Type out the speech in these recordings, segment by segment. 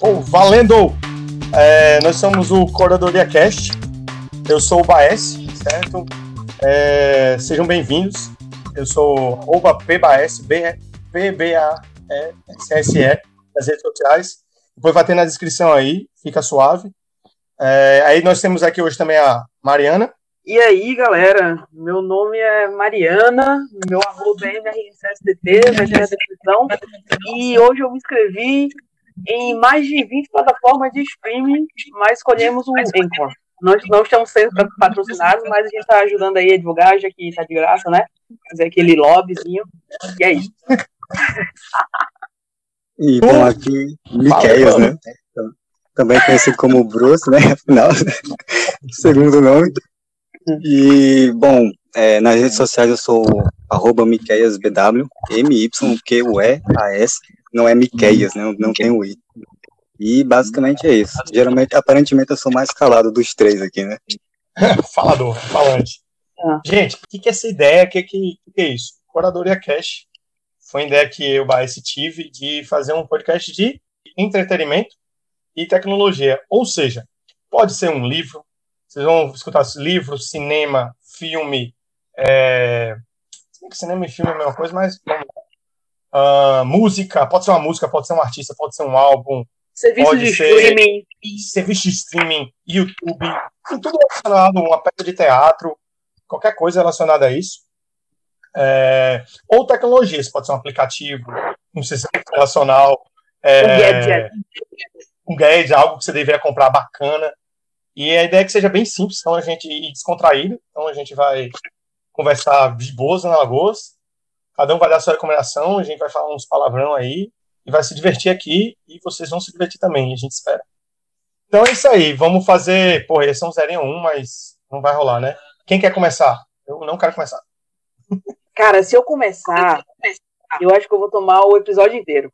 Oh, valendo! É, nós somos o Coradoria Cast. Eu sou o Baes, certo? É, sejam bem-vindos. Eu sou arroba PBAS, P-B-A-E-S-S-E, nas redes sociais. Depois vai ter na descrição aí, fica suave. É, aí nós temos aqui hoje também a Mariana. E aí, galera, meu nome é Mariana, meu arroba é MRSSDT, vai ter na descrição. E hoje eu me inscrevi em mais de 20 plataformas de streaming, mas escolhemos o Anchor. Nós não estamos sendo patrocinados, mas a gente está ajudando aí a divulgar, já que está de graça, né? Fazer aquele lobbyzinho. E é isso. E bom, aqui, Miqueias, né? Também conhecido como Bruce, né? Afinal, segundo nome. E, bom, é, nas redes sociais eu sou arroba MiqueiasBW, M-Y-Q-U-E-A-S, não é Miqueias, né? Não tem o I. E basicamente é isso. Geralmente, aparentemente, eu sou mais calado dos três aqui, né? Falador, falante. Ah. Gente, o que, que é essa ideia? O que, que, que, é isso? Curadoria Cash foi uma ideia que eu, Baez, tive de fazer um podcast de entretenimento e tecnologia. Ou seja, pode ser um livro, vocês vão escutar livro, cinema, filme. É... Cinema e filme é a mesma coisa, mas uh, música, pode ser uma música, pode ser um artista, pode ser um álbum, Serviço pode de ser streaming. Serviço de streaming, YouTube, tudo relacionado, uma peça de teatro, qualquer coisa relacionada a isso. É, ou tecnologias, pode ser um aplicativo, um sistema relacional, é, um gadget. Um gadget, algo que você deveria comprar bacana. E a ideia é que seja bem simples, então a gente ir descontraído, então a gente vai conversar de boas na Lagoas, cada um vai dar a sua recomendação, a gente vai falar uns palavrão aí, e vai se divertir aqui e vocês vão se divertir também, a gente espera. Então é isso aí, vamos fazer. Porra, eles são 0 em 1, mas não vai rolar, né? Quem quer começar? Eu não quero começar. Cara, se eu começar, eu acho que eu vou tomar o episódio inteiro.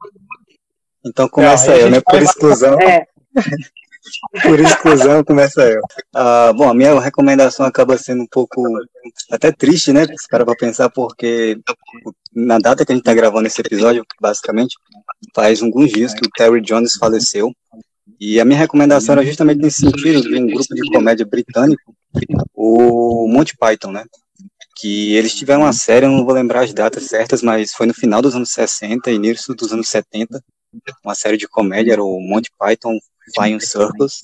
Então começa eu, né? Por exclusão. É. Por exclusão, começa eu. Uh, bom, a minha recomendação acaba sendo um pouco até triste, né? Se para pra pensar, porque na data que a gente tá gravando esse episódio, basicamente, faz alguns dias que o Terry Jones faleceu. E a minha recomendação era justamente nesse sentido, de um grupo de comédia britânico, o Monty Python, né? Que eles tiveram uma série, eu não vou lembrar as datas certas, mas foi no final dos anos 60 e início dos anos 70, uma série de comédia, era o Monty Python Flying Circus,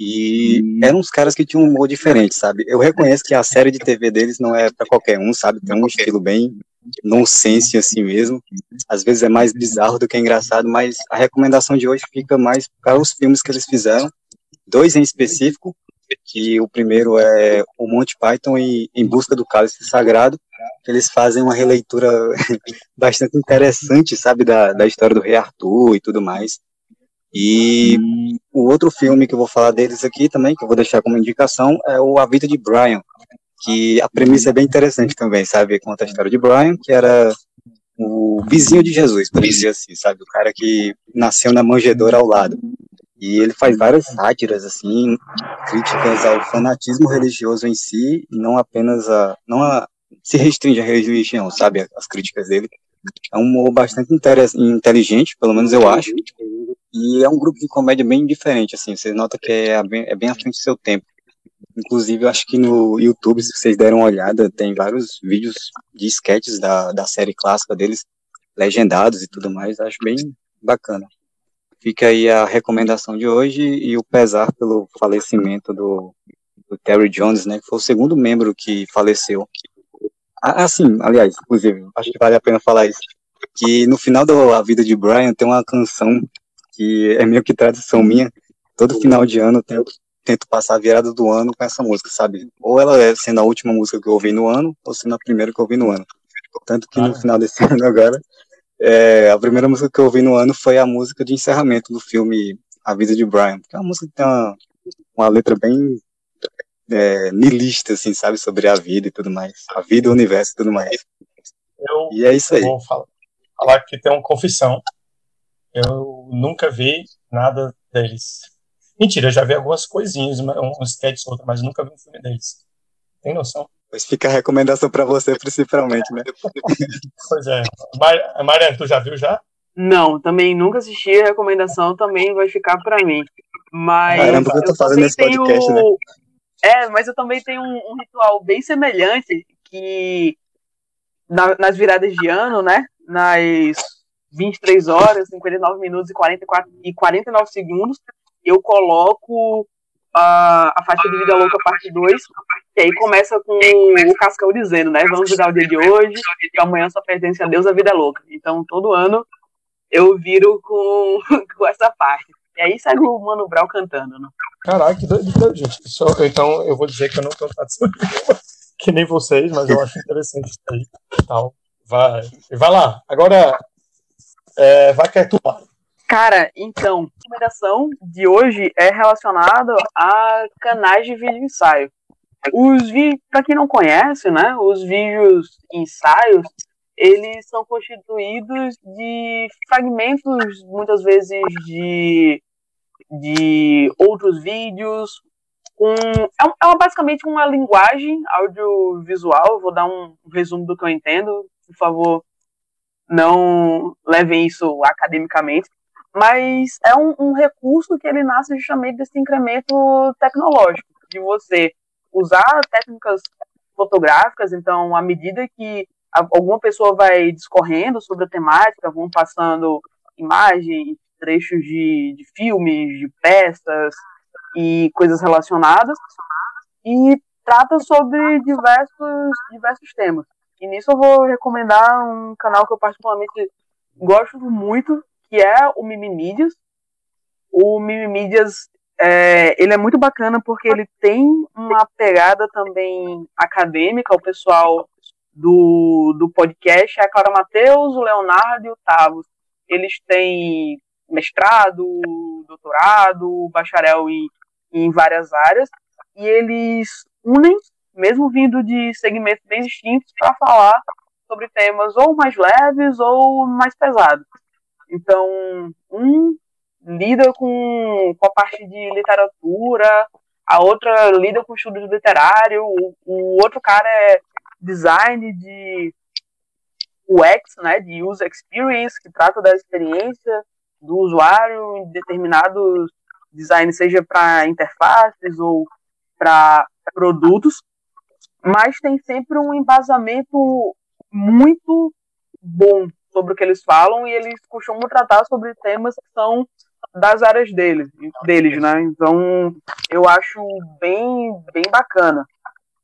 e eram uns caras que tinham um humor diferente, sabe? Eu reconheço que a série de TV deles não é para qualquer um, sabe? Tem um estilo bem nonsense assim mesmo. Às vezes é mais bizarro do que engraçado, mas a recomendação de hoje fica mais para os filmes que eles fizeram, dois em específico, que o primeiro é o Monty Python e Em Busca do Cálice Sagrado, eles fazem uma releitura bastante interessante, sabe, da, da história do rei Arthur e tudo mais. E o outro filme que eu vou falar deles aqui também, que eu vou deixar como indicação, é o A Vida de Brian, que a premissa é bem interessante também, sabe? Conta a história de Brian, que era o vizinho de Jesus, por dizer assim, sabe? O cara que nasceu na manjedoura ao lado. E ele faz várias sátiras, assim, críticas ao fanatismo religioso em si, e não apenas a. não a, se restringe à religião, sabe? As críticas dele. É um humor bastante inteligente, pelo menos eu acho. E é um grupo de comédia bem diferente, assim. Você nota que é bem, é bem à frente do seu tempo. Inclusive, eu acho que no YouTube, se vocês deram uma olhada, tem vários vídeos de sketches da, da série clássica deles, legendados e tudo mais. Acho bem bacana. Fica aí a recomendação de hoje e o pesar pelo falecimento do, do Terry Jones, né? Que foi o segundo membro que faleceu. Ah, sim, aliás, inclusive, acho que vale a pena falar isso. Que no final da vida de Brian tem uma canção que é meio que tradição minha. Todo final de ano eu tento, tento passar a virada do ano com essa música, sabe? Ou ela é sendo a última música que eu ouvi no ano, ou sendo a primeira que eu ouvi no ano. Tanto que no final desse ano agora, é, a primeira música que eu ouvi no ano foi a música de encerramento do filme A Vida de Brian, que é uma música que tem uma, uma letra bem é, nilista, assim, sabe? Sobre a vida e tudo mais. A vida, o universo e tudo mais. Eu, e é isso aí. Vou falar, falar que tem uma confissão. Eu nunca vi nada deles. Mentira, eu já vi algumas coisinhas, uns sketches outros, mas nunca vi um filme deles. Tem noção? Pois fica a recomendação para você, principalmente, né? pois é. Mar Mariana, tu já viu já? Não, também nunca assisti. A recomendação também vai ficar para mim. Mas. Caramba, eu tô fazendo esse podcast, tenho... né? É, mas eu também tenho um, um ritual bem semelhante que na, nas viradas de ano, né? Nas 23 horas, 59 minutos e, 44, e 49 segundos, eu coloco a, a faixa de Vida Louca parte 2, que aí começa com o Cascão dizendo, né? Vamos virar o dia de hoje, que amanhã só pertence a Deus a vida é louca. Então, todo ano eu viro com, com essa parte. E aí segue o Mano Brown cantando, né? Caraca, que doido, gente. Só, então, eu vou dizer que eu não tenho tradição que nem vocês, mas eu acho interessante isso aí. Então, vai, vai lá. Agora, é, vai que tu, Cara, então, a recomendação de hoje é relacionada a canais de vídeo ensaio. Os vídeos, para quem não conhece, né, os vídeos ensaios, eles são constituídos de fragmentos, muitas vezes de, de outros vídeos, com, é, é basicamente uma linguagem audiovisual, vou dar um resumo do que eu entendo, por favor, não levem isso academicamente, mas é um, um, recurso que ele nasce justamente desse incremento tecnológico, de você usar técnicas fotográficas, então, à medida que alguma pessoa vai discorrendo sobre a temática, vão passando imagens, trechos de, de filmes, de peças e coisas relacionadas, e trata sobre diversos, diversos temas. E nisso eu vou recomendar um canal que eu particularmente gosto muito, que é o Mimimídias. O Mimimídias, é, ele é muito bacana porque ele tem uma pegada também acadêmica, o pessoal do, do podcast é a Clara Matheus, o Leonardo e o Tavos. Eles têm mestrado, doutorado, bacharel em, em várias áreas, e eles unem, mesmo vindo de segmentos bem distintos, para falar sobre temas ou mais leves ou mais pesados. Então, um lida com, com a parte de literatura, a outra lida com estudos literário, o, o outro cara é design de UX, né, de user experience, que trata da experiência do usuário em determinados designs, seja para interfaces ou para produtos, mas tem sempre um embasamento muito bom sobre o que eles falam e eles costumam tratar sobre temas que são das áreas deles, deles, né? Então eu acho bem, bem bacana.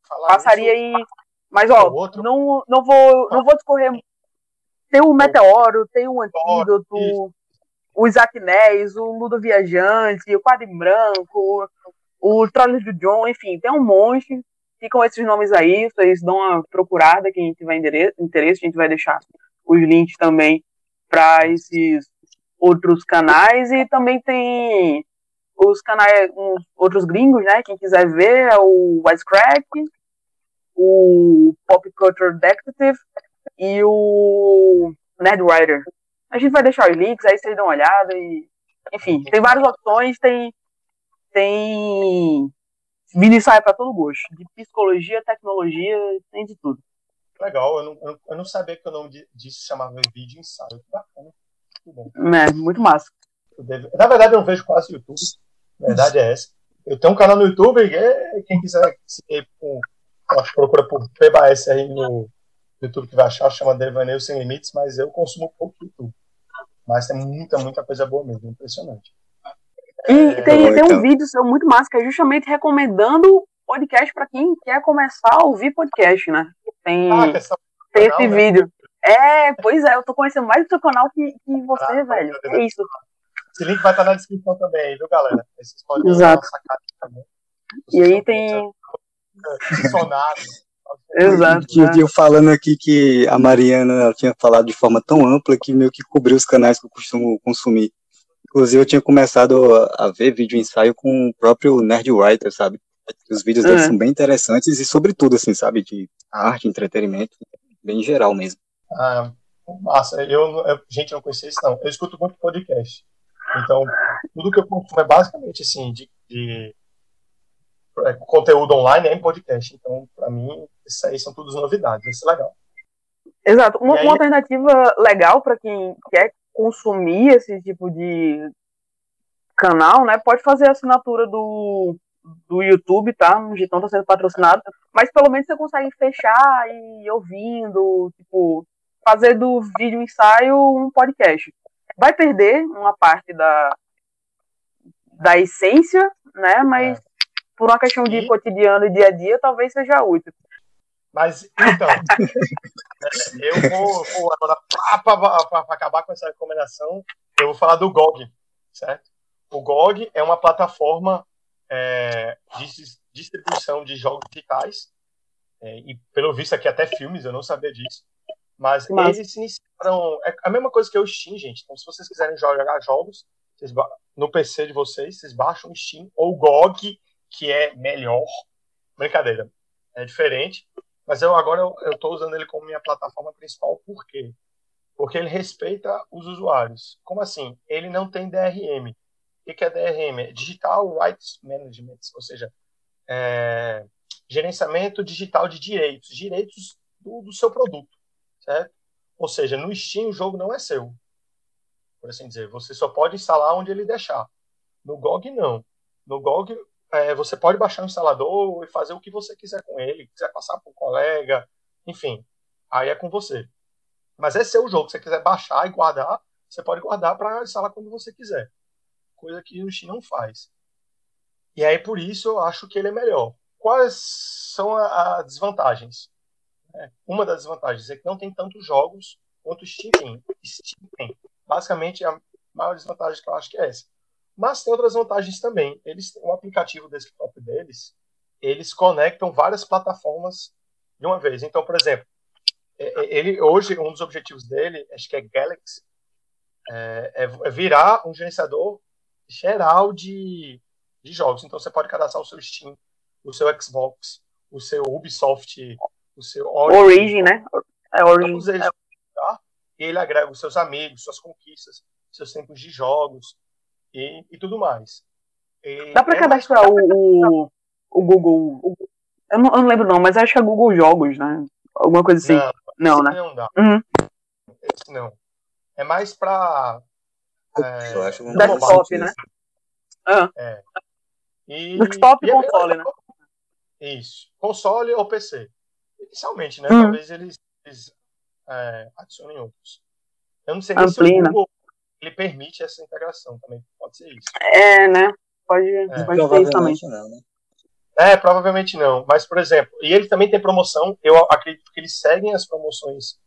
Falar Passaria isso, aí, mas ó, não, não vou, não vou discorrer. Tem o Meteoro, tem o Antídoto, o Isaac Nés, o Ludo Viajante, o Quadro em Branco, o Trolls do John, enfim, tem um monte. Ficam esses nomes aí, vocês dão uma procurada, quem tiver interesse, a gente vai deixar os links também para esses outros canais e também tem os canais, uns outros gringos, né? Quem quiser ver é o Wisecrack, o Pop Culture Detective e o Nerdwriter. A gente vai deixar os links, aí vocês dão uma olhada e. Enfim, tem várias opções, tem. Tem. Mini sai para todo gosto. De psicologia, tecnologia, tem de tudo. Legal, eu não, eu não sabia que o nome disso chamava vídeo ensaio. Que bacana. Muito bom. É, muito massa. Na verdade, eu não vejo quase YouTube. A verdade é essa. Eu tenho um canal no YouTube, e quem quiser seguir com. Procura por PBS aí no YouTube que vai achar, chama Devaneio Sem Limites, mas eu consumo pouco YouTube. Mas tem muita, muita coisa boa mesmo, impressionante. E é, tem, tem um então. vídeo seu muito massa que é justamente recomendando podcast para quem quer começar a ouvir podcast, né? Tem, ah, tem esse né? vídeo. É, pois é, eu tô conhecendo mais do seu canal que, que você, ah, velho. É isso. Esse link vai estar na descrição também, viu, galera? Esses Exato. Também. E aí tem. Sonado. Exato. Né? eu falando aqui que a Mariana tinha falado de forma tão ampla que meio que cobriu os canais que eu costumo consumir. Inclusive, eu tinha começado a ver vídeo ensaio com o próprio Nerd Writer, sabe? Os vídeos dele uhum. são bem interessantes e, sobretudo, assim, sabe? De arte, entretenimento, bem geral mesmo. Ah, massa. Eu, eu, gente, não conhecia isso, não. Eu escuto muito podcast. Então, tudo que eu consumo é basicamente, assim, de, de é, conteúdo online é em podcast. Então, para mim, isso aí são todas novidades. Isso é legal. Exato. Uma, aí... uma alternativa legal para quem quer consumir esse tipo de canal, né? Pode fazer a assinatura do, do YouTube, tá? O Gitão tá sendo patrocinado. Mas pelo menos você consegue fechar e ir ouvindo, tipo, fazer do vídeo ensaio um podcast. Vai perder uma parte da, da essência, né? Mas é. por uma questão de cotidiano e dia a dia, talvez seja útil. Mas, então, eu vou, vou agora, para acabar com essa recomendação, eu vou falar do GOG, certo? O GOG é uma plataforma é, de distribuição de jogos digitais, é, e pelo visto aqui até filmes, eu não sabia disso, mas, mas... eles iniciaram, é a mesma coisa que o Steam, gente, então se vocês quiserem jogar jogos, vocês, no PC de vocês, vocês baixam o Steam ou o GOG, que é melhor, brincadeira, é diferente, mas eu agora eu estou usando ele como minha plataforma principal, por quê? Porque ele respeita os usuários. Como assim? Ele não tem DRM. O que é DRM? É Digital Rights Management, ou seja, é, gerenciamento digital de direitos, direitos do, do, seu produto, certo? Ou seja, no Steam o jogo não é seu, por assim dizer. Você só pode instalar onde ele deixar. No GOG não. No GOG é, você pode baixar o instalador e fazer o que você quiser com ele, quiser passar para um colega, enfim, aí é com você. Mas é seu jogo, se você quiser baixar e guardar, você pode guardar para instalar quando você quiser, coisa que o Steam não faz. E aí por isso eu acho que ele é melhor. Quais são as desvantagens? É, uma das desvantagens é que não tem tantos jogos quanto o Steam. Steam tem. Basicamente, a maior desvantagem que eu acho que é essa. Mas tem outras vantagens também. Eles, o aplicativo desktop deles, eles conectam várias plataformas de uma vez. Então, por exemplo, é, é, ele hoje um dos objetivos dele, acho que é Galaxy, é, é virar um gerenciador geral de, de jogos. Então, você pode cadastrar o seu Steam, o seu Xbox, o seu Ubisoft, o seu Origin, Origin né? É Origin. Eles, tá? E ele agrega os seus amigos, suas conquistas, seus tempos de jogos, e, e tudo mais. E Dá para é cadastrar o, o, o, Google. O, eu, não, eu, não, lembro não, mas acho que é Google Jogos, né? Alguma coisa assim. Não, não né? Não dá. Uhum. Esse não. É mais para é, eu acho desktop, né? Ah. É. E, desktop e é console, né? Isso. Console ou PC. Inicialmente, né? Uhum. Talvez eles, eles é, adicionem outros. Eu não sei nem Amplina. se o Google ele permite essa integração também. Pode ser isso. É, né? Pode, é. pode ser isso também. Não, né? É, provavelmente não. Mas, por exemplo, e ele também tem promoção. Eu acredito que eles seguem as promoções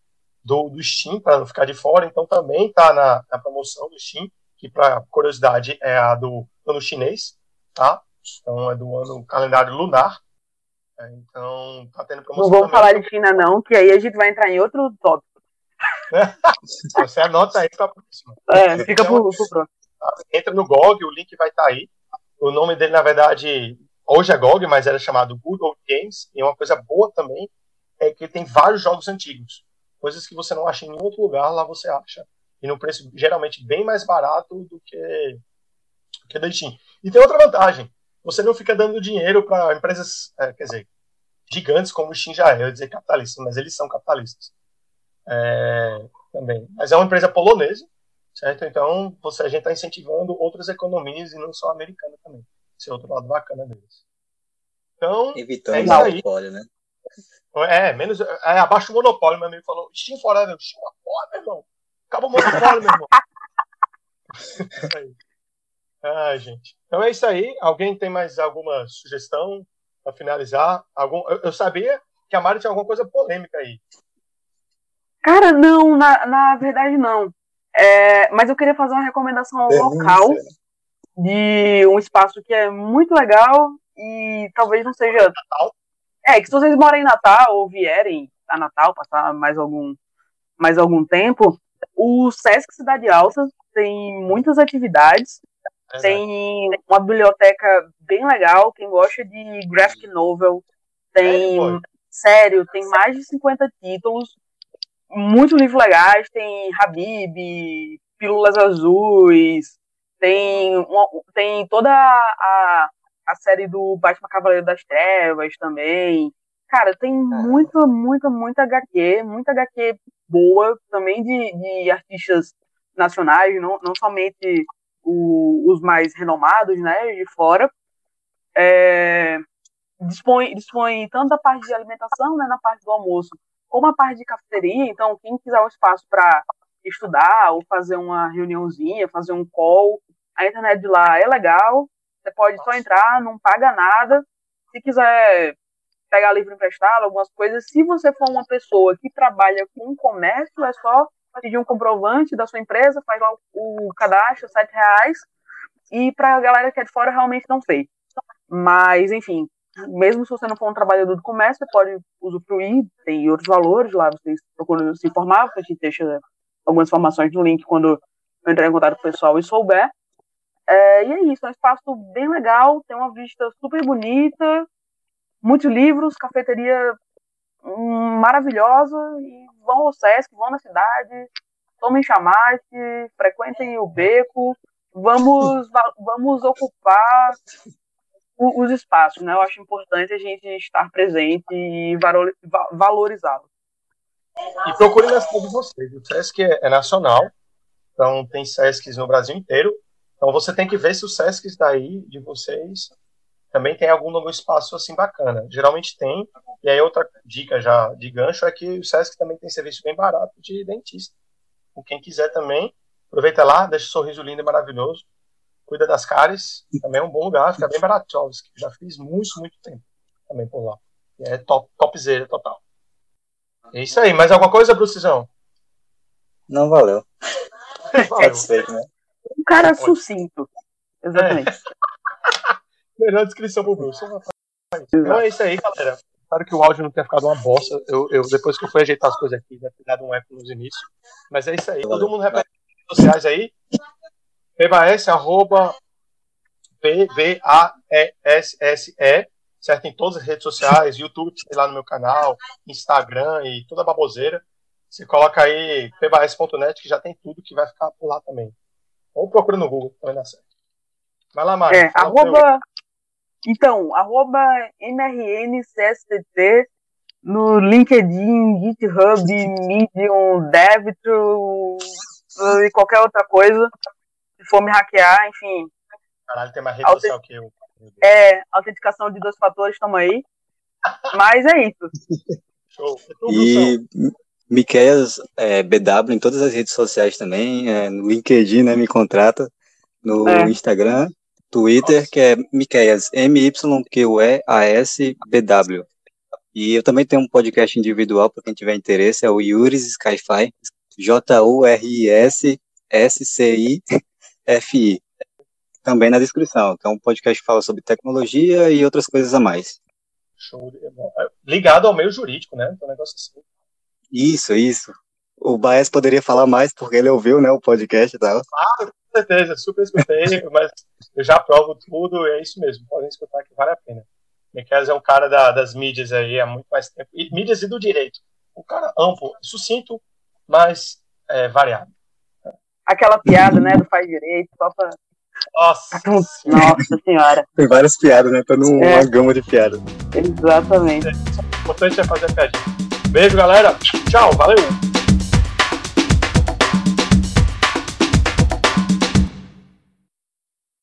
do, do Steam para não ficar de fora. Então também está na, na promoção do Steam, que para curiosidade é a do ano chinês, tá? Então é do ano calendário lunar. É, então tá tendo promoção. Não vamos falar de China não, que aí a gente vai entrar em outro tópico. Você anota aí para próxima. É, fica então, pro, pro próximo. Entra no GOG, o link vai estar tá aí. O nome dele, na verdade, hoje é GOG, mas era chamado Good Old Games. E uma coisa boa também é que tem vários jogos antigos. Coisas que você não acha em nenhum outro lugar, lá você acha. E no preço geralmente bem mais barato do que, do que da Steam. E tem outra vantagem. Você não fica dando dinheiro para empresas, é, quer dizer, gigantes como o Steam já é. Eu ia dizer capitalistas, mas eles são capitalistas é, também. Mas é uma empresa polonesa, certo? Então você, a gente está incentivando outras economias e não só a americana também. Esse é outro lado bacana deles. Então, Evitando é o monopólio, né? É, menos. É, abaixo do monopólio, meu amigo falou. Steam Forever, Steam porra, meu irmão. Acaba o monopólio, meu irmão. Ai, gente. Então é isso aí. Alguém tem mais alguma sugestão para finalizar? Algum... Eu, eu, sabia que a Mari tinha alguma coisa polêmica aí. Cara, não, na, na verdade não. É, mas eu queria fazer uma recomendação local de um espaço que é muito legal e talvez não seja. Natal? É, que se vocês morem em Natal ou vierem a Natal, passar mais algum, mais algum tempo, o Sesc Cidade Alta tem muitas atividades. Tem uma biblioteca bem legal. Quem gosta de graphic novel, tem. É, sério, tem mais de 50 títulos muitos livros legais, tem Habib, Pílulas Azuis, tem, uma, tem toda a, a série do Batman Cavaleiro das Trevas também. Cara, tem muito, muita, muita HQ, muita HQ boa, também de, de artistas nacionais, não, não somente o, os mais renomados, né, de fora. É, dispõe, dispõe tanto da parte de alimentação, né, na parte do almoço, como a parte de cafeteria. Então, quem quiser um espaço para estudar ou fazer uma reuniãozinha, fazer um call, a internet de lá é legal. Você pode só entrar, não paga nada. Se quiser pegar livro emprestado, algumas coisas, se você for uma pessoa que trabalha com comércio, é só pedir um comprovante da sua empresa, faz lá o, cadastro, sete reais, e para a galera que é de fora realmente não fez. Mas, enfim, mesmo se você não for um trabalhador do comércio, você pode usufruir, tem outros valores lá, vocês procuram se informar, a gente deixa algumas informações no link quando eu entrar em contato com o pessoal e souber. É, e é isso, é um espaço bem legal, tem uma vista super bonita, muitos livros, cafeteria hum, maravilhosa, e vão ao Sesc, vão na cidade, tomem chamate, frequentem o beco, vamos, vamos ocupar os espaços, né? Eu acho importante a gente estar presente e valorizá-lo. E procure na cidade de vocês. O SESC é, é nacional, então tem SESCs no Brasil inteiro. Então você tem que ver se o SESC daí de vocês também tem algum novo espaço assim bacana. Geralmente tem. E aí outra dica já de gancho é que o SESC também tem serviço bem barato de dentista. Com quem quiser também, aproveita lá, deixa o sorriso lindo e maravilhoso cuida das caras, também é um bom lugar, fica bem barato. Já fiz muito, muito tempo também por lá. E é top, topzera total. É isso aí. Mais alguma coisa, Brucisão? Não valeu. valeu. Satisfeito, né? Um cara sucinto. Exatamente. É. Melhor descrição pro Bruce. Então é isso aí, galera. Espero que o áudio não tenha ficado uma bosta. Eu, eu depois que eu fui ajeitar as coisas aqui, deve ter dado um eco nos inícios. Mas é isso aí. Todo mundo repete nas redes sociais aí. PBAS, arroba P-V-A-E-S-S-E, certo? Em todas as redes sociais, YouTube, sei lá no meu canal, Instagram e toda a baboseira. Você coloca aí pbas.net que já tem tudo que vai ficar por lá também. Ou procura no Google, também dá certo. Vai lá, Mário. É, arroba, então, arroba MRNCSTT no LinkedIn, GitHub, Medium, DevTrue e qualquer outra coisa for me hackear, enfim. Caralho, tem mais rede Autent... social que eu. É, autenticação de dois fatores, estamos aí. Mas é isso. Show. E Miqueias é, BW em todas as redes sociais também, é, no LinkedIn, né, me contrata, no é. Instagram, Twitter, Nossa. que é Miqueias, M-Y-Q-E-A-S-B-W. E eu também tenho um podcast individual para quem tiver interesse, é o Yuris Skyfi, J-U-R-I-S-S-C-I FI, também na descrição, é um podcast fala sobre tecnologia e outras coisas a mais. Show. É, ligado ao meio jurídico, né? Um negócio assim. Isso, isso. O Baez poderia falar mais, porque ele ouviu, né, o podcast e tal. Ah, com certeza, super escutei, mas eu já provo tudo, é isso mesmo, podem escutar que vale a pena. Miquel é um cara da, das mídias aí há muito mais tempo, e mídias e do direito. Um cara amplo, sucinto, mas é, variado aquela piada, né, do faz direito, só pra. Nossa! Nossa senhora. Tem várias piadas, né? Tá numa é. gama de piadas. Exatamente. O importante é fazer a piadinha. Beijo, galera. Tchau, valeu!